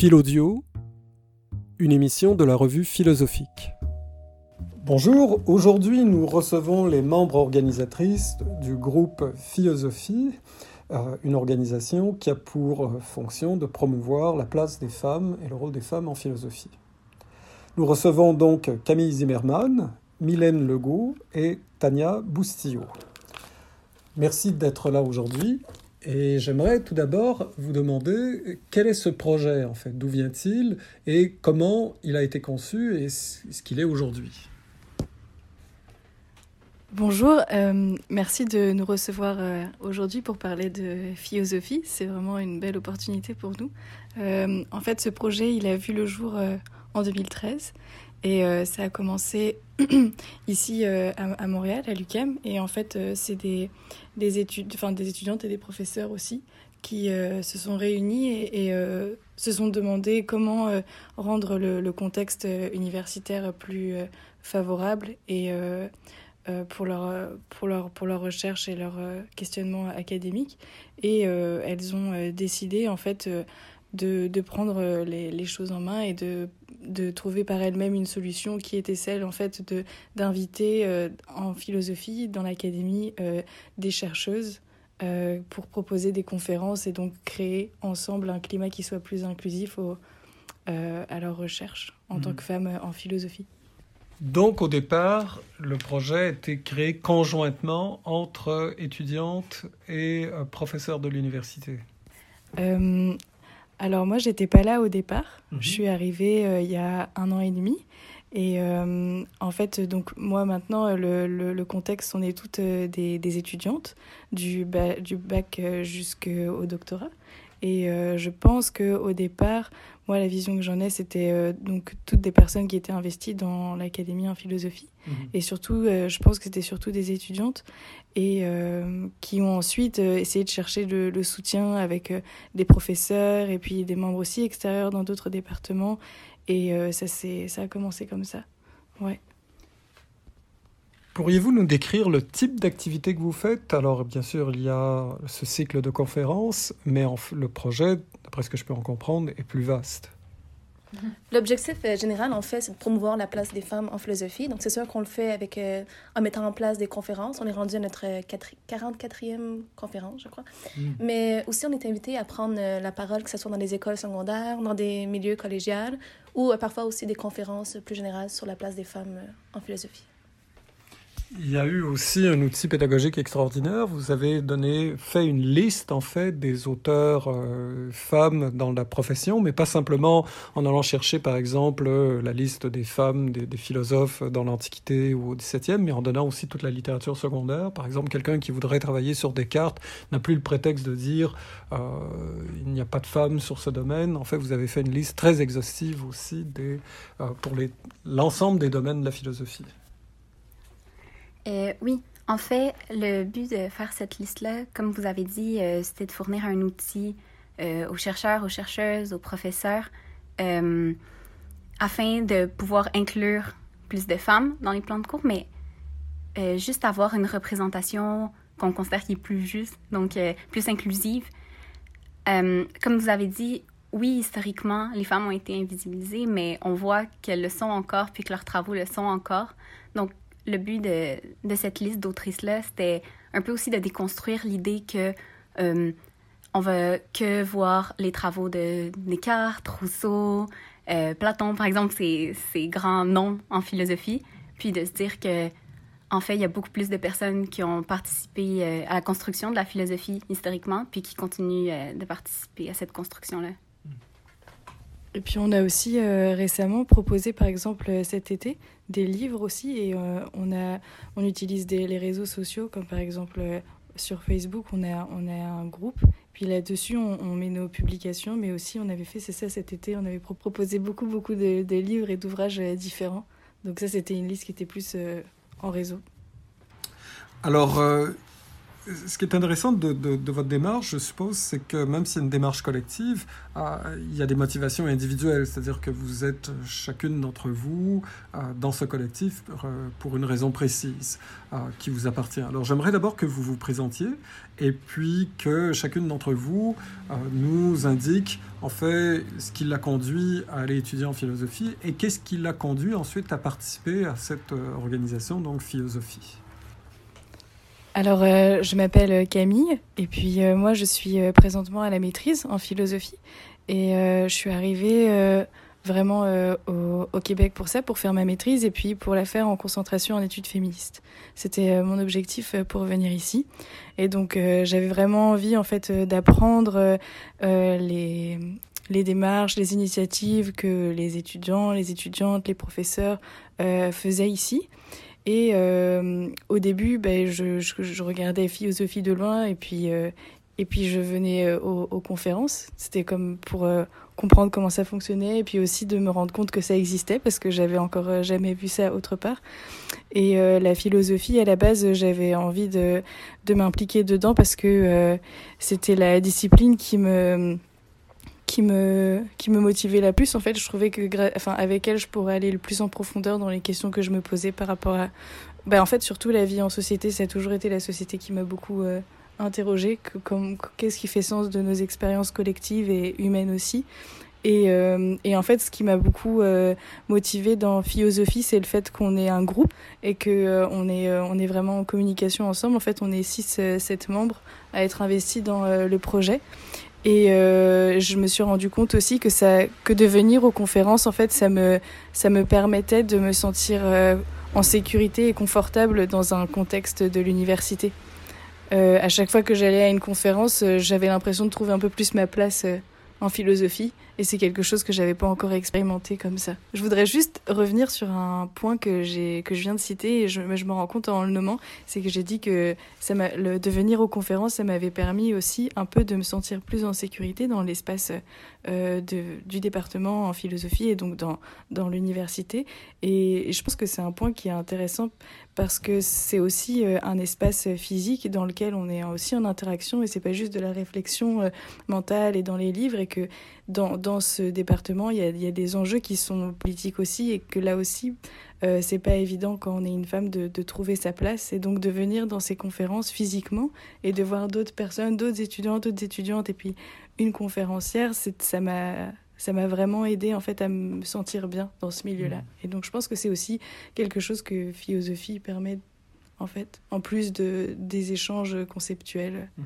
Philodio, une émission de la revue philosophique. Bonjour, aujourd'hui nous recevons les membres organisatrices du groupe Philosophie, euh, une organisation qui a pour fonction de promouvoir la place des femmes et le rôle des femmes en philosophie. Nous recevons donc Camille Zimmermann, Mylène Legault et Tania Boustillot. Merci d'être là aujourd'hui. Et j'aimerais tout d'abord vous demander quel est ce projet en fait, d'où vient-il? Et comment il a été conçu et ce qu'il est aujourd'hui? Bonjour, euh, merci de nous recevoir euh, aujourd'hui pour parler de philosophie. C'est vraiment une belle opportunité pour nous. Euh, en fait, ce projet, il a vu le jour en 2013 et ça a commencé ici à, à, Montréal, à l'UQAM. Et en fait, c'est des, des, études, des étudiantes et des professeurs aussi qui euh, se sont réunis et, euh, se sont demandé comment euh, rendre le, le, contexte universitaire plus favorable et pour, leur, pour, leur, pour leur recherche et leur questionnement académique. Et elles ont décidé en fait de, de prendre les, les, choses en main et de, de trouver par elles-mêmes une solution qui était celle en fait de d'inviter en philosophie dans l'académie des chercheuses euh, pour proposer des conférences et donc créer ensemble un climat qui soit plus inclusif au, euh, à leur recherche en tant mhm. que femme euh, en philosophie. Donc au départ, le projet a été créé conjointement entre étudiantes et professeurs de l'université. Alors moi, j'étais pas là au départ. Mhm. Je suis arrivée il y a un an et demi. Et euh, en fait, donc moi maintenant, le, le, contexte, on est toutes euh, des, des étudiantes du, du bac euh, jusqu'au doctorat. Et je pense qu'au départ, moi, la vision que j'en ai, c'était donc toutes des personnes qui étaient investies dans l'académie en philosophie. Mhm. Et surtout, je pense que c'était surtout des étudiantes et qui ont ensuite essayé de chercher le, le soutien avec des professeurs et puis des membres aussi extérieurs dans d'autres départements et euh, ça, ça a commencé comme ça. Ouais. Pourriez-vous nous décrire le type d'activité que vous faites? Alors, bien sûr, il y a ce cycle de conférences, mais le projet, d'après ce que je peux en comprendre, est plus vaste. L'objectif euh, général, en fait, c'est de promouvoir la place des femmes en philosophie. Donc, c'est sûr qu'on le fait avec, euh, en mettant en place des conférences. On est rendu à notre 44e conférence, je crois. Hmm. Mais aussi, on est invité à prendre la parole, que ce soit dans les écoles secondaires, dans des milieux collégiales, ou euh, parfois aussi des conférences plus générales sur la place des femmes euh, en philosophie. Il y a eu aussi un outil pédagogique extraordinaire. Vous avez donné, fait une liste en fait des auteurs euh, femmes dans la profession, mais pas simplement en allant chercher par exemple la liste des femmes, des, philosophes dans l'Antiquité ou au XVIIe, mais en donnant aussi toute la littérature secondaire. Par exemple, quelqu'un qui voudrait travailler sur Descartes n'a plus le prétexte de dire euh, il n'y a pas de femmes sur ce domaine. En fait, vous avez fait une liste très exhaustive aussi des, euh, pour l'ensemble des domaines de la philosophie. Euh, oui, en fait, le but de faire cette liste-là, comme vous avez dit, euh, c'était de fournir un outil euh, aux chercheurs, aux chercheuses, aux professeurs, afin de pouvoir inclure plus de femmes dans les plans de cours, mais juste avoir une représentation qu'on considère qui est plus juste, donc plus inclusive. comme vous avez dit, oui, historiquement, les femmes ont été invisibilisées, mais on voit qu'elles le sont encore, puis que leurs travaux le sont encore. Donc, le but de, cette liste d'autrices-là, c'était un peu aussi de déconstruire l'idée que euh, on veut que voir les travaux de Descartes, Rousseau, euh, Platon, par exemple, ces, ces grands noms en philosophie, puis de se dire que en fait, il y a beaucoup plus de personnes qui ont participé euh, à la construction de la philosophie historiquement, puis qui continuent de participer à cette construction-là. Et puis on a aussi euh, récemment proposé par exemple euh, cet été des livres aussi. Et euh, on, a, on utilise les réseaux sociaux comme par exemple sur Facebook on a, on a un groupe. Puis là-dessus on, on, met nos publications. Mais aussi on avait fait c'est ça cet été on avait proposé beaucoup beaucoup de, de livres et d'ouvrages différents. Donc ça c'était une liste qui était plus en réseau. Alors ce qui est intéressant de, votre démarche, je suppose, c'est que même si c'est une démarche collective, euh, il y a des motivations individuelles, c'est-à-dire que vous êtes chacune d'entre vous euh, dans ce collectif pour, une raison précise qui vous appartient. Alors j'aimerais d'abord que vous vous présentiez et puis que chacune d'entre vous nous indique en fait ce qui l'a conduit à aller étudier en philosophie et qu'est-ce qui l'a conduit ensuite à participer à cette organisation, donc philosophie. Alors, euh, je m'appelle Camille et puis euh, moi, je suis euh, présentement à la maîtrise en philosophie et je suis arrivée vraiment au, Québec pour ça, pour faire ma maîtrise et puis pour la faire en concentration en études féministes. C'était mon objectif pour venir ici et donc j'avais vraiment envie en fait d'apprendre les les démarches, les initiatives que les étudiants, les étudiantes, les professeurs faisaient ici. Et euh, au début, je, je, regardais philosophie de loin et puis, euh, et puis je venais euh, aux, conférences. C'était comme pour comprendre comment ça fonctionnait et puis aussi de me rendre compte que ça existait parce que j'avais encore jamais vu ça autre part. Et la philosophie, à la base, j'avais envie de, de m'impliquer dedans parce que c'était la discipline qui me qui me qui me motivait la plus en fait je trouvais que enfin avec elle je pourrais aller le plus en profondeur dans les questions que je me posais par rapport à ben, en fait surtout la vie en société ça a toujours été la société qui m'a beaucoup euh, interrogée qu'est-ce qui fait sens de nos expériences collectives et humaines aussi. Et, euh, et en fait ce qui m'a beaucoup euh, motivée dans philosophie c'est le fait qu'on est un groupe et que euh, on est on est vraiment en communication ensemble. En fait on est six sept membres à être investis dans le projet et euh, je me suis rendu compte aussi que ça, que de venir aux conférences, en fait, ça me, ça me permettait de me sentir euh, en sécurité et confortable dans un contexte de l'université. Euh, à chaque fois que j'allais à une conférence, euh, j'avais l'impression de trouver un peu plus ma place euh, en philosophie et c'est quelque chose que j'avais pas encore expérimenté comme ça. Je voudrais juste revenir sur un point que je viens de citer et je, me rends compte en le nommant, c'est que j'ai dit que ça de venir aux conférences, ça m'avait permis aussi un peu de me sentir plus en sécurité dans l'espace euh, du département en philosophie et donc dans dans l'université et, je pense que c'est un point qui est intéressant parce que c'est aussi euh, un espace physique dans lequel on est aussi en interaction et c'est pas juste de la réflexion euh, mentale et dans les livres et que dans, dans ce département, il y, a, il y, a, des enjeux qui sont politiques aussi et que là aussi, euh, c'est pas évident quand on est une femme de, de, trouver sa place et donc de venir dans ces conférences physiquement et de voir d'autres personnes, d'autres étudiants, d'autres étudiantes et puis une conférencière, ça m'a ça m'a vraiment aidé en fait à me sentir bien dans ce milieu-là. Mmh. Et donc je pense que c'est aussi quelque chose que philosophie permet en fait, en plus de des échanges conceptuels. Mmh.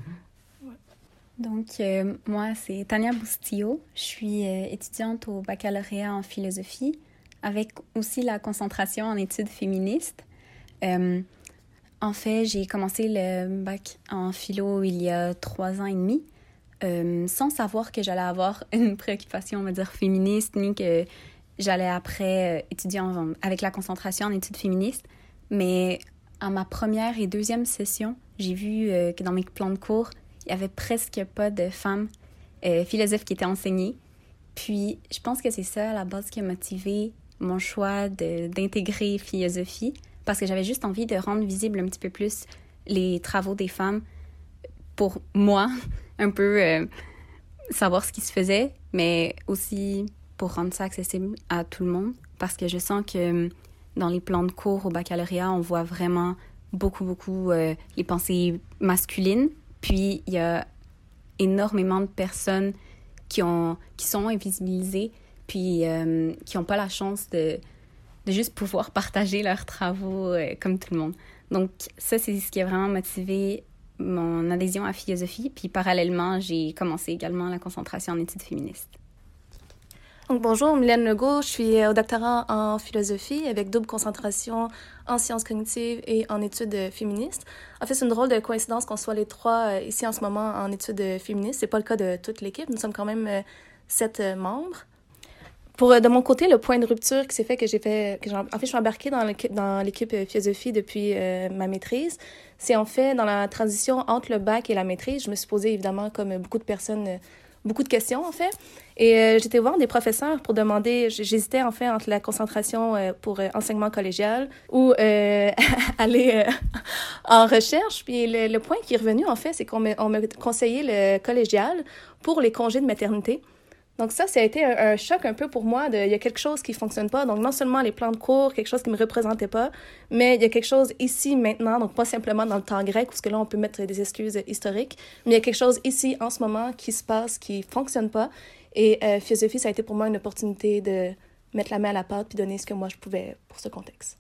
Donc, euh, moi, c'est Tania Bustillo. Je suis euh, étudiante au baccalauréat en philosophie, avec aussi la concentration en études féministes. Euh, en fait, j'ai commencé le bac en philo il y a trois ans et demi, sans savoir que j'allais avoir une préoccupation, on va dire, féministe, ni que j'allais après étudier avec la concentration en études féministes. Mais à ma première et deuxième session, j'ai vu que dans mes plans de cours, il y avait presque pas de femmes euh, philosophes qui étaient enseignées. Puis, je pense que c'est ça, à la base, qui a motivé mon choix d'intégrer philosophie, parce que j'avais juste envie de rendre visible un petit peu plus les travaux des femmes pour moi, un peu euh, savoir ce qui se faisait, mais aussi pour rendre ça accessible à tout le monde, parce que je sens que dans les plans de cours au baccalauréat, on voit vraiment beaucoup, beaucoup euh, les pensées masculines, puis, il y a énormément de personnes qui, ont, qui sont invisibilisées, puis euh, qui n'ont pas la chance de, de juste pouvoir partager leurs travaux euh, comme tout le monde. Donc, ça, c'est ce qui a vraiment motivé mon adhésion à philosophie. Puis, parallèlement, j'ai commencé également la concentration en études féministes. Donc, bonjour, Mylène Legault. Je suis au doctorat en philosophie avec double concentration en sciences cognitives et en études féministes. En fait, c'est une drôle de coïncidence qu'on soit les trois euh, ici en ce moment en études féministes. C'est pas le cas de toute l'équipe. Nous sommes quand même euh, sept euh, membres. Pour, de mon côté, le point de rupture qui s'est fait que j'ai fait, que en fait, je suis embarquée dans l'équipe philosophie depuis ma maîtrise. C'est en fait dans la transition entre le bac et la maîtrise. Je me suis posée, évidemment, comme beaucoup de personnes beaucoup de questions, en fait. Et euh, j'étais voir des professeurs pour demander, j'hésitais en fait entre la concentration euh, pour euh, enseignement collégial ou aller en recherche. Puis le, point qui est revenu en fait, c'est qu'on m'a conseillé le collégial pour les congés de maternité. Donc ça, ça a été un, choc un peu pour moi. De, il y a quelque chose qui fonctionne pas. Donc non seulement les plans de cours, quelque chose qui me représentait pas, mais il y a quelque chose ici maintenant. Donc pas simplement dans le temps grec, parce que là on peut mettre des excuses historiques, mais il y a quelque chose ici en ce moment qui se passe, qui fonctionne pas. Et euh, philosophie, ça a été pour moi une opportunité de mettre la main à la pâte puis donner ce que moi je pouvais pour ce contexte.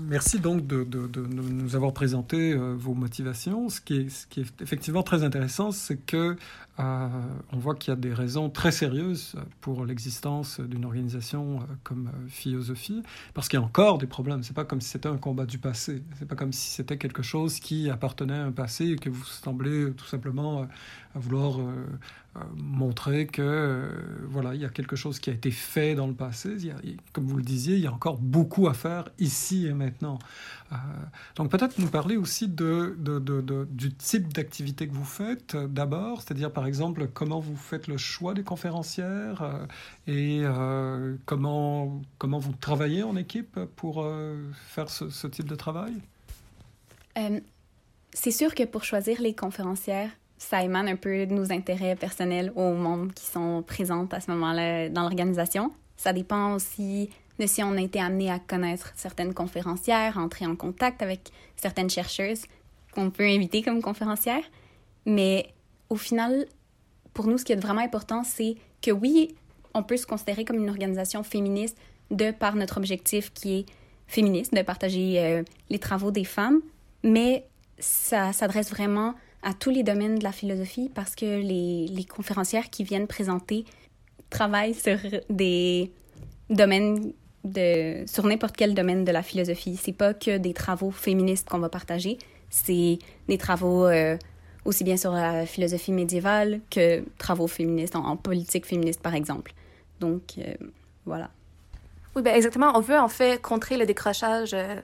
Merci donc de, nous avoir présenté euh, vos motivations. Ce qui, est, effectivement très intéressant, c'est que euh, on voit qu'il y a des raisons très sérieuses pour l'existence d'une organisation comme Philosophie, parce qu'il y a encore des problèmes. C'est pas comme si c'était un combat du passé. C'est pas comme si c'était quelque chose qui appartenait à un passé et que vous semblez tout simplement vouloir montrer que voilà, il y a quelque chose qui a été fait dans le passé. comme vous le disiez, il y a encore beaucoup à faire ici et maintenant. Euh, donc peut-être nous parler aussi de, du type d'activité que vous faites euh, d'abord, c'est-à-dire par exemple comment vous faites le choix des conférencières euh, et comment, comment vous travaillez en équipe pour faire ce, type de travail? c'est sûr que pour choisir les conférencières, ça émane un peu de nos intérêts personnels au monde qui sont présents à ce moment-là dans l'organisation. Ça dépend aussi de si on a été amené à connaître certaines conférencières, entrer en contact avec certaines chercheuses qu'on peut inviter comme conférencières. Mais au final, pour nous, ce qui est vraiment important, c'est que oui, on peut se considérer comme une organisation féministe de par notre objectif qui est féministe, de partager euh, les travaux des femmes, mais ça s'adresse vraiment à tous les domaines de la philosophie parce que les, les conférencières qui viennent présenter travaillent sur des domaines de, sur n'importe quel domaine de la philosophie. C'est pas que des travaux féministes qu'on va partager, c'est des travaux euh, aussi bien sur la philosophie médiévale que travaux féministes en, politique féministe, par exemple. Donc, euh, voilà. Oui, ben exactement. On veut en fait contrer le décrochage euh,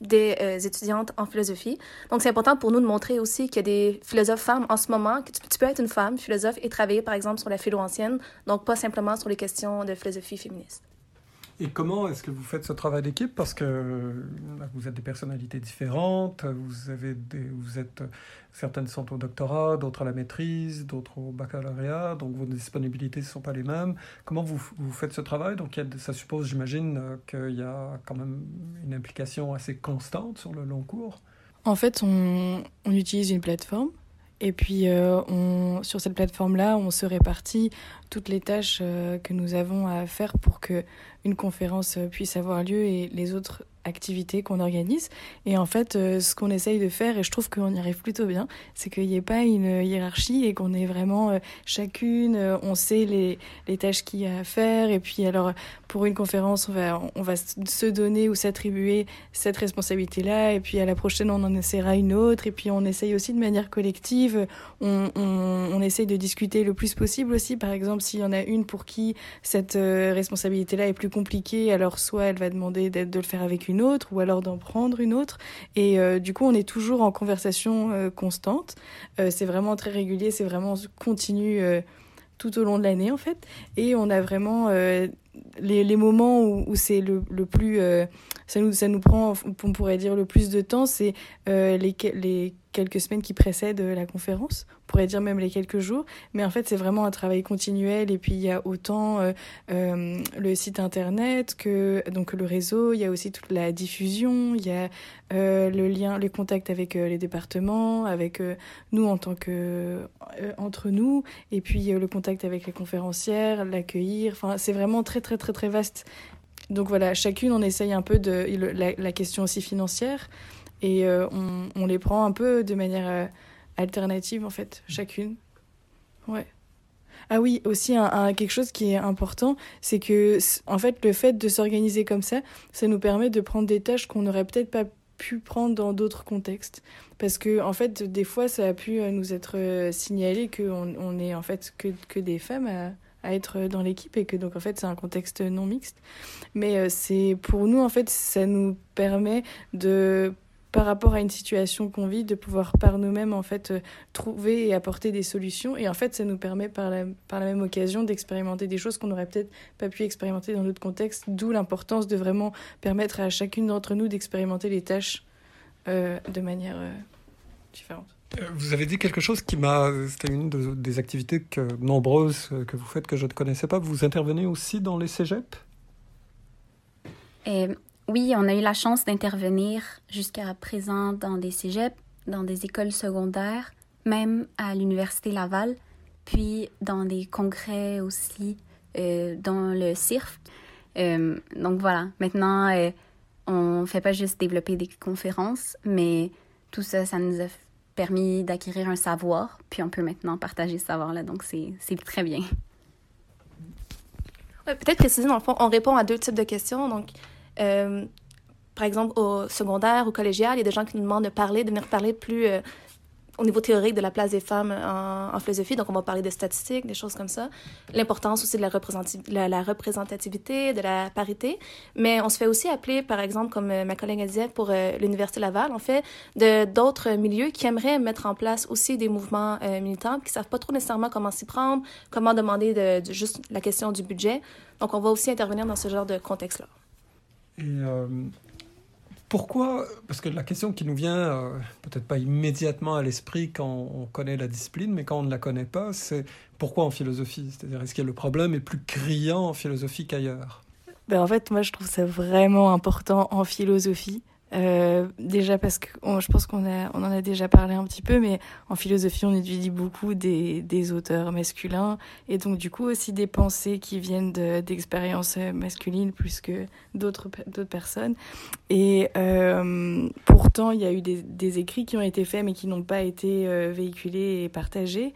des étudiantes en philosophie. Donc, c'est important pour nous de montrer aussi qu'il y a des philosophes femmes en ce moment, que tu, tu, peux être une femme philosophe et travailler, par exemple, sur la philo ancienne, donc pas simplement sur les questions de philosophie féministe. Et comment est-ce que vous faites ce travail d'équipe? Parce que euh, vous êtes des personnalités différentes, vous, avez des, vous êtes, certaines sont au doctorat, d'autres à la maîtrise, d'autres au baccalauréat, donc vos disponibilités ne sont pas les mêmes. Comment vous, vous faites ce travail? Donc ça suppose, j'imagine, euh, qu'il y a quand même une implication assez constante sur le long cours. En fait, on, utilise une plateforme et puis, euh, sur cette plateforme-là, on se répartit toutes les tâches que nous avons à faire pour que une conférence puisse avoir lieu et les autres activités qu'on organise. Et en fait, euh, ce qu'on essaye de faire, et je trouve qu'on y arrive plutôt bien, c'est qu'il n'y ait pas une hiérarchie et qu'on ait vraiment euh, chacune, euh, on sait les, les tâches qu'il y a à faire. Et puis alors, pour une conférence, on va, on va se donner ou s'attribuer cette responsabilité-là. Et puis à la prochaine, on en essaiera une autre. Et puis on essaye aussi de manière collective. On, on, on essaye de discuter le plus possible aussi. Par exemple, s'il y en a une pour qui cette responsabilité-là est plus compliquée, alors soit elle va demander de le faire avec une autre ou alors d'en prendre une autre. Et euh, du coup, on est toujours en conversation euh, constante. Euh, c'est vraiment très régulier, c'est vraiment continu tout au long de l'année en fait. Et on a vraiment les, moments où, où c'est le, le, plus... ça, nous, ça nous prend, on pourrait dire, le plus de temps, c'est les, les quelques semaines qui précèdent la conférence, on pourrait dire même les quelques jours, mais en fait c'est vraiment un travail continuel. Et puis il y a autant euh, euh, le site internet que donc le réseau, il y a aussi toute la diffusion, il y a euh, le lien, le contact avec les départements, avec nous en tant que entre nous, et puis le contact avec les conférencières, l'accueillir, enfin c'est vraiment très très très très vaste. Donc voilà, chacune on essaye un peu de la question aussi financière. Et euh, on, les prend un peu de manière euh, alternative, en fait, chacune. Ouais. Ah oui, aussi un, quelque chose qui est important, c'est que en fait le fait de s'organiser comme ça, ça nous permet de prendre des tâches qu'on n'aurait peut-être pas pu prendre dans d'autres contextes. Parce que en fait, des fois, ça a pu euh, nous être signalé qu'on on est en fait que, que des femmes à, à être dans l'équipe et que donc en fait c'est un contexte non mixte. Mais c'est pour nous en fait, ça nous permet de par rapport à une situation qu'on vit, de pouvoir par nous-mêmes en fait trouver et apporter des solutions. Et en fait, ça nous permet par la, par la même occasion d'expérimenter des choses qu'on n'aurait peut-être pas pu expérimenter dans d'autres contextes, d'où l'importance de vraiment permettre à chacune d'entre nous d'expérimenter les tâches de manière différente. Euh, vous avez dit quelque chose qui m'a. C'était une des activités que, nombreuses euh, que vous faites que je ne connaissais pas. Vous intervenez aussi dans les cégeps? Euh, Oui, on a eu la chance d'intervenir jusqu'à présent dans des cégeps, dans des écoles secondaires, même à l'Université Laval, puis dans des congrès aussi, dans le CIRF. donc voilà, maintenant, on ne fait pas juste développer des conférences, mais tout ça, ça nous a permis d'acquérir un savoir, puis on peut maintenant partager ce savoir-là, donc c'est très bien. Peut-être préciser, dans le fond, on répond à deux types de questions. Donc, euh, par exemple, au secondaire, au collégial, il y a des gens qui nous demandent de parler, de venir parler plus euh, au niveau théorique de la place des femmes en, philosophie. Donc, on va parler de statistiques, des choses comme ça. L'importance aussi de la, représentativité, de la parité. Mais on se fait aussi appeler, par exemple, comme euh, ma collègue disait, pour l'Université Laval, on fait d'autres milieux qui aimeraient mettre en place aussi des mouvements militants, qui ne savent pas trop nécessairement comment s'y prendre, comment demander de, juste la question du budget. Donc, on va aussi intervenir dans ce genre de contexte-là. Et pourquoi Parce que la question qui nous vient, euh, peut-être pas immédiatement à l'esprit quand on connaît la discipline, mais quand on ne la connaît pas, c'est pourquoi en philosophie? C'est-à-dire, est-ce que le problème est plus criant en philosophie qu'ailleurs? Ben En fait, moi, je trouve ça vraiment important en philosophie. Euh, déjà parce que je pense qu'on on en a déjà parlé un petit peu, mais en philosophie, on étudie beaucoup des, des auteurs masculins et donc du coup aussi des pensées qui viennent d'expériences masculines plus que d'autres personnes. Et euh, pourtant, il y a eu des, des, écrits qui ont été faits mais qui n'ont pas été euh, véhiculés et partagés.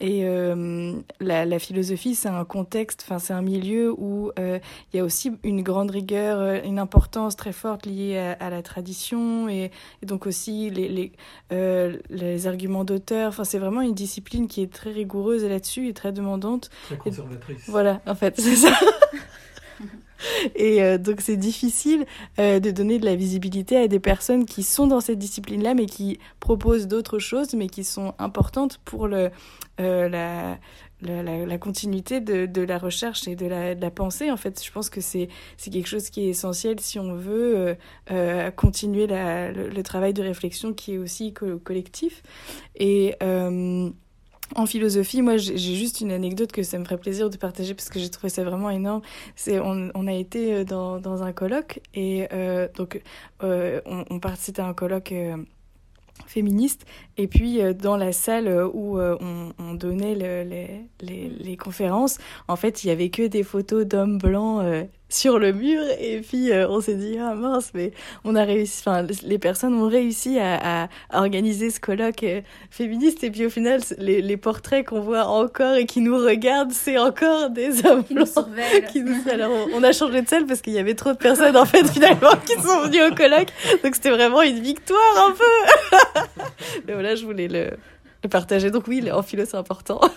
Et euh, la, la, philosophie, c'est un contexte, enfin c'est un milieu où euh, il y a aussi une grande rigueur, euh, une importance très forte liée à, à la tradition et, et, donc aussi les, les, euh, les arguments d'auteur. Enfin c'est vraiment une discipline qui est très rigoureuse là-dessus et très demandante. Très conservatrice. voilà, en fait, c'est ça. Et euh, donc c'est difficile euh, de donner de la visibilité à des personnes qui sont dans cette discipline-là, mais qui proposent d'autres choses, mais qui sont importantes pour le, euh, la, la, continuité de, de, la recherche et de la, pensée. En fait, je pense que c'est quelque chose qui est essentiel si on veut continuer le, le, travail de réflexion qui est aussi collectif. Et en philosophie, moi, j'ai juste une anecdote que ça me ferait plaisir de partager parce que j'ai trouvé ça vraiment énorme. C'est on, a été euh, dans, dans un colloque et euh, donc euh, on, on participait à un colloque féministe et puis dans la salle où on, on, donnait le, les, les, les, conférences, en fait, il y avait que des photos d'hommes blancs sur le mur et puis euh, on s'est dit ah mince mais on a réussi enfin les personnes ont réussi à, à, à organiser ce colloque euh, féministe et puis au final les, les portraits qu'on voit encore et qui nous regardent c'est encore des hommes qui blancs. nous qui nous alors on, on, a changé de salle parce qu'il y avait trop de personnes en fait finalement qui sont venues au colloque. Donc c'était vraiment une victoire un peu. Mais voilà je voulais le, le partager. Donc oui en philo c'est important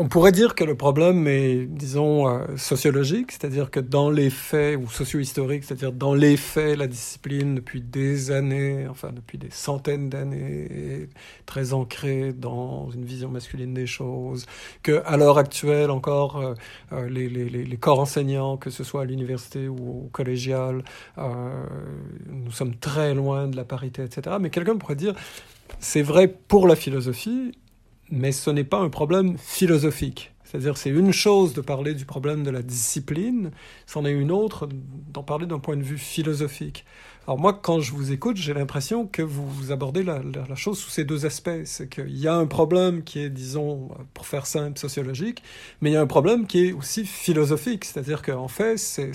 on pourrait dire que le problème est, disons, euh, sociologique, c'est-à-dire que dans les faits, ou socio-historique, c'est-à-dire dans les faits, la discipline, depuis des années, enfin depuis des centaines d'années, est très ancrée dans une vision masculine des choses, que l'heure actuelle encore, euh, euh les, corps enseignants, que ce soit à l'université ou au collégial, euh, nous sommes très loin de la parité, etc. Mais quelqu'un pourrait dire, c'est vrai pour la philosophie, mais ce n'est pas un problème philosophique. C'est-à-dire, c'est une chose de parler du problème de la discipline, c'en est une autre d'en parler d'un point de vue philosophique. Alors moi, quand je vous écoute, j'ai l'impression que vous, abordez la, la, la, chose sous ces deux aspects. C'est qu'il y a un problème qui est, disons, pour faire simple, sociologique, mais il y a un problème qui est aussi philosophique. C'est-à-dire qu'en fait, c'est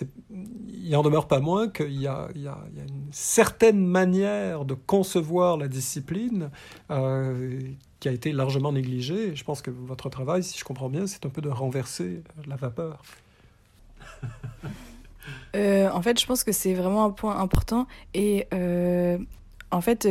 il n'en demeure pas moins qu'il y, a une certaine manière de concevoir la discipline euh, qui a été largement négligée. Je pense que votre travail, si je comprends bien, c'est un peu de renverser la vapeur. euh, en fait, je pense que c'est vraiment un point important. Et euh, en fait,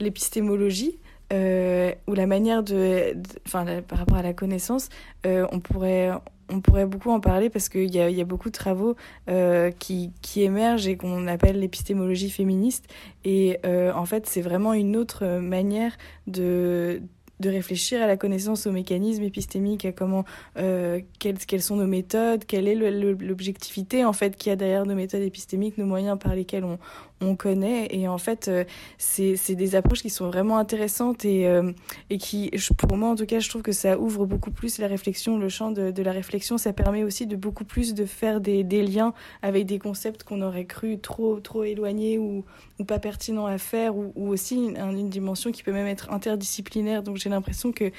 l'épistémologie, ou la manière de, enfin, par rapport à la connaissance, on pourrait on pourrait beaucoup en parler parce qu'il y a, y a beaucoup de travaux euh, qui, émergent et qu'on appelle l'épistémologie féministe. Et euh, en fait, c'est vraiment une autre manière de de réfléchir à la connaissance, aux mécanismes épistémiques, à comment, euh, quelles, sont nos méthodes, quelle est l'objectivité en fait qu'il y a derrière nos méthodes épistémiques, nos moyens par lesquels on, on connaît. Et en fait, euh, c'est des approches qui sont vraiment intéressantes et, euh, et qui, pour moi en tout cas, je trouve que ça ouvre beaucoup plus la réflexion, le champ de, la réflexion. Ça permet aussi de beaucoup plus de faire des, liens avec des concepts qu'on aurait cru trop, trop éloignés ou, ou pas pertinents à faire, ou, ou aussi une, une, dimension qui peut même être interdisciplinaire. Donc j'ai l'impression que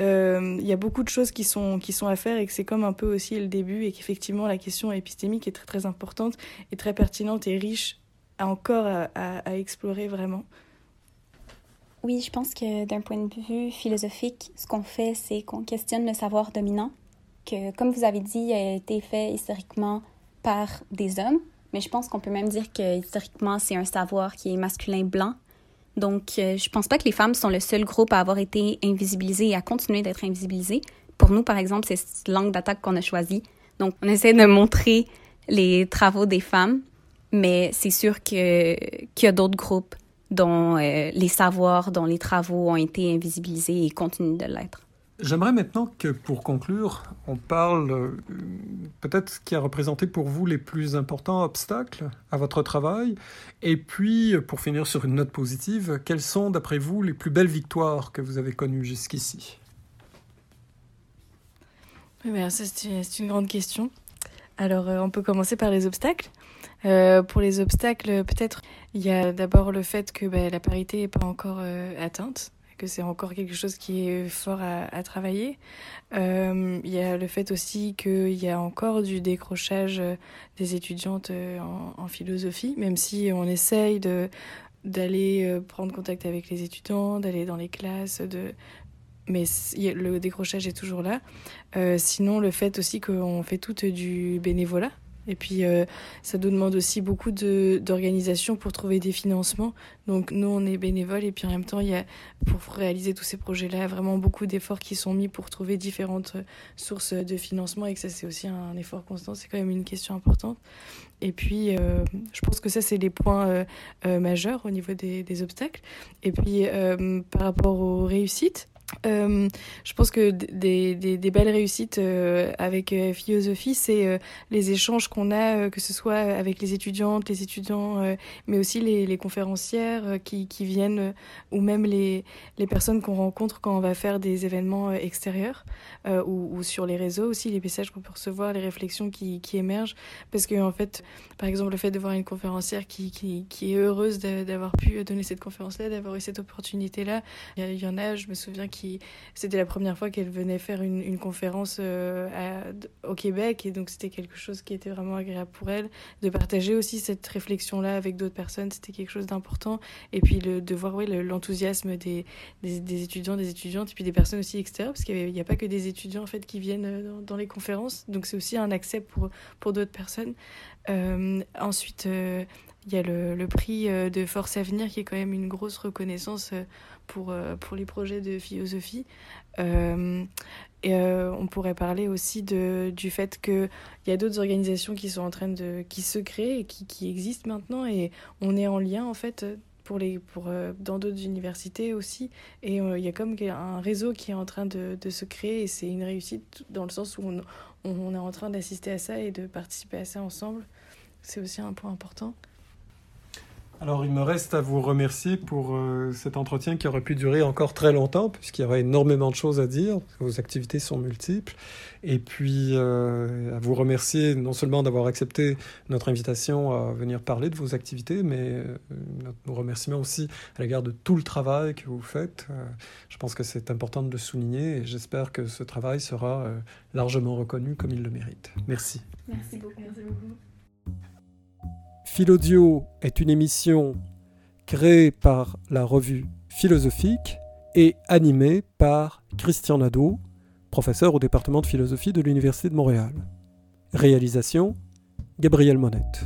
euh, il y a beaucoup de choses qui sont, qui sont à faire et que c'est comme un peu aussi le début et qu'effectivement la question épistémique est très très importante et très pertinente et riche encore à, à, explorer vraiment Oui, je pense que d'un point de vue philosophique, ce qu'on fait, c'est qu'on questionne le savoir dominant, que, comme vous avez dit, a été fait historiquement par des hommes, mais je pense qu'on peut même dire que historiquement, c'est un savoir qui est masculin blanc. Donc, euh, je pense pas que les femmes sont le seul groupe à avoir été invisibilisé et à continuer d'être invisibilisé. Pour nous, par exemple, c'est cette langue d'attaque qu'on a choisie. Donc, on essaie de montrer les travaux des femmes, mais c'est sûr qu'il y a d'autres groupes dont euh, les savoirs, dont les travaux ont été invisibilisés et continuent de l'être. J'aimerais maintenant que, pour conclure, on parle euh, peut-être ce qui a représenté pour vous les plus importants obstacles à votre travail, et puis, pour finir sur une note positive, quelles sont, d'après vous, les plus belles victoires que vous avez connues jusqu'ici? C'est une grande question. Alors, euh, on peut commencer par les obstacles. Euh, pour les obstacles, peut-être, il y a d'abord le fait que bah, la parité n'est pas encore atteinte, que c'est encore quelque chose qui est fort à, travailler. Euh, il y a le fait aussi qu'il y a encore du décrochage des étudiantes en, en, philosophie, même si on essaye de d'aller prendre contact avec les étudiants, d'aller dans les classes, de mais le décrochage est toujours là. Euh, sinon, le fait aussi qu'on fait tout du bénévolat. Et puis, euh, ça nous demande aussi beaucoup d'organisation pour trouver des financements. Donc, nous, on est bénévoles. Et puis, en même temps, il y a, pour réaliser tous ces projets-là, vraiment beaucoup d'efforts qui sont mis pour trouver différentes sources de financement. Et que ça, c'est aussi un effort constant. C'est quand même une question importante. Et puis, euh, je pense que ça, c'est les points euh, euh, majeurs au niveau des, obstacles. Et puis, euh, par rapport aux réussites, euh, je pense que des, des, belles réussites euh, avec euh, philosophie, c'est euh, les échanges qu'on a, que ce soit avec les étudiantes, les étudiants, mais aussi les, conférencières qui, qui viennent, ou même les, les personnes qu'on rencontre quand on va faire des événements extérieurs, ou, ou, sur les réseaux aussi, les messages qu'on peut recevoir, les réflexions qui, qui émergent. Parce que, en fait, par exemple, le fait de voir une conférencière qui, qui, qui est heureuse d'avoir pu donner cette conférence-là, d'avoir eu cette opportunité-là, il y, y en a, je me souviens, qui c'était la première fois qu'elle venait faire une, conférence euh, au Québec et donc c'était quelque chose qui était vraiment agréable pour elle de partager aussi cette réflexion là avec d'autres personnes c'était quelque chose d'important et puis le, de voir ouais, l'enthousiasme des, étudiants des étudiantes et puis des personnes aussi extérieures parce qu'il n'y a pas que des étudiants en fait qui viennent euh, dans, les conférences donc c'est aussi un accès pour d'autres personnes. Euh, ensuite il y a le, prix de Force Avenir qui est quand même une grosse reconnaissance pour les projets de philosophie. Euh, et euh, on pourrait parler aussi de, du fait qu'il y a d'autres organisations qui sont en train de qui se créent et qui, qui existent maintenant. Et on est en lien en fait pour les pour euh, dans d'autres universités aussi. Et il y a comme un réseau qui est en train de, de se créer et c'est une réussite dans le sens où on, on est en train d'assister à ça et de participer à ça ensemble. C'est aussi un point important alors il me reste à vous remercier pour euh, cet entretien qui aurait pu durer encore très longtemps puisqu'il y aurait énormément de choses à dire, vos activités sont multiples. Et puis euh, à vous remercier non seulement d'avoir accepté notre invitation à venir parler de vos activités, mais euh, nos remerciements aussi à l'égard de tout le travail que vous faites. Euh, je pense que c'est important de le souligner et j'espère que ce travail sera largement reconnu comme il le mérite. Merci. Merci beaucoup. Philodio est une émission créée par la revue philosophique et animée par Christian Nadeau, professeur au département de philosophie de l'Université de Montréal. Réalisation Gabriel Monette.